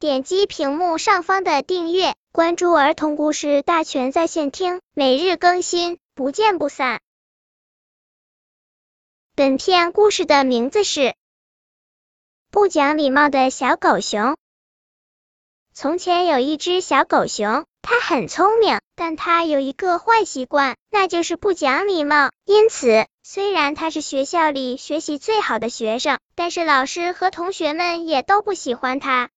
点击屏幕上方的订阅，关注儿童故事大全在线听，每日更新，不见不散。本片故事的名字是《不讲礼貌的小狗熊》。从前有一只小狗熊，它很聪明，但它有一个坏习惯，那就是不讲礼貌。因此，虽然它是学校里学习最好的学生，但是老师和同学们也都不喜欢它。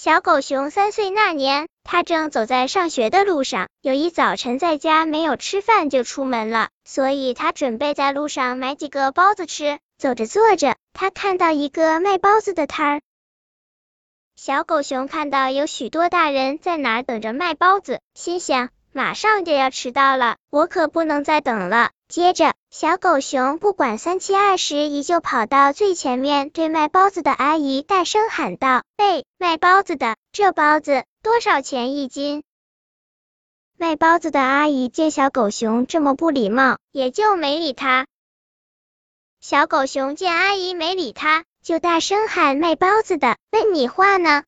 小狗熊三岁那年，它正走在上学的路上。有一早晨，在家没有吃饭就出门了，所以它准备在路上买几个包子吃。走着坐着，它看到一个卖包子的摊儿。小狗熊看到有许多大人在哪等着卖包子，心想马上就要迟到了，我可不能再等了。接着，小狗熊不管三七二十一，就跑到最前面，对卖包子的阿姨大声喊道：“喂，卖包子的，这包子多少钱一斤？”卖包子的阿姨见小狗熊这么不礼貌，也就没理他。小狗熊见阿姨没理他。就大声喊卖包子的，问你话呢？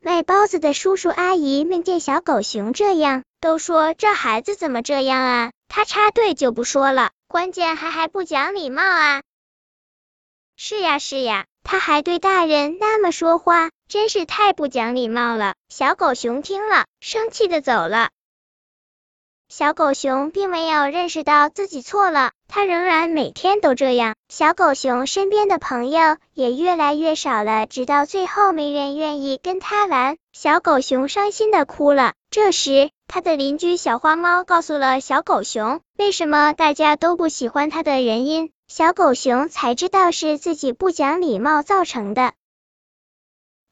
卖包子的叔叔阿姨们见小狗熊这样，都说这孩子怎么这样啊？他插队就不说了，关键还还不讲礼貌啊！是呀是呀，他还对大人那么说话，真是太不讲礼貌了。小狗熊听了，生气的走了。小狗熊并没有认识到自己错了，它仍然每天都这样。小狗熊身边的朋友也越来越少了，直到最后没人愿意跟它玩。小狗熊伤心的哭了。这时，他的邻居小花猫告诉了小狗熊为什么大家都不喜欢它的原因。小狗熊才知道是自己不讲礼貌造成的。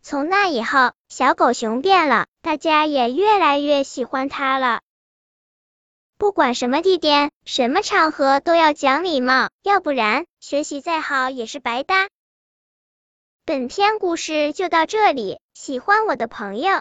从那以后，小狗熊变了，大家也越来越喜欢它了。不管什么地点、什么场合都要讲礼貌，要不然学习再好也是白搭。本篇故事就到这里，喜欢我的朋友